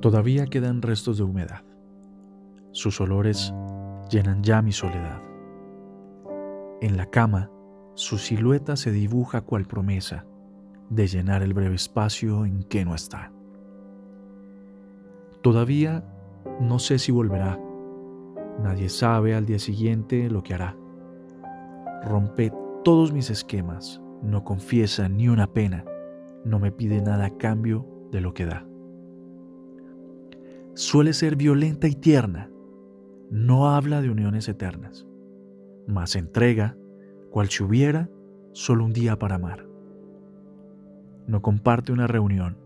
Todavía quedan restos de humedad. Sus olores llenan ya mi soledad. En la cama, su silueta se dibuja cual promesa de llenar el breve espacio en que no está. Todavía no sé si volverá. Nadie sabe al día siguiente lo que hará. Rompe todos mis esquemas, no confiesa ni una pena, no me pide nada a cambio de lo que da. Suele ser violenta y tierna, no habla de uniones eternas, mas entrega, cual si hubiera solo un día para amar. No comparte una reunión,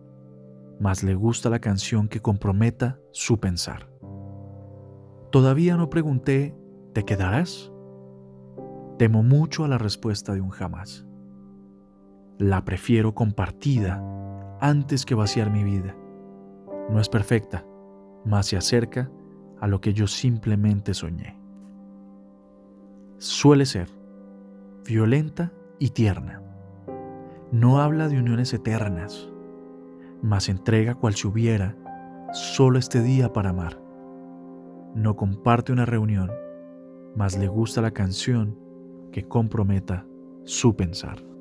mas le gusta la canción que comprometa su pensar. Todavía no pregunté, ¿te quedarás? Temo mucho a la respuesta de un jamás. La prefiero compartida antes que vaciar mi vida. No es perfecta, mas se acerca a lo que yo simplemente soñé. Suele ser violenta y tierna. No habla de uniones eternas, mas entrega cual si hubiera solo este día para amar. No comparte una reunión, mas le gusta la canción que comprometa su pensar.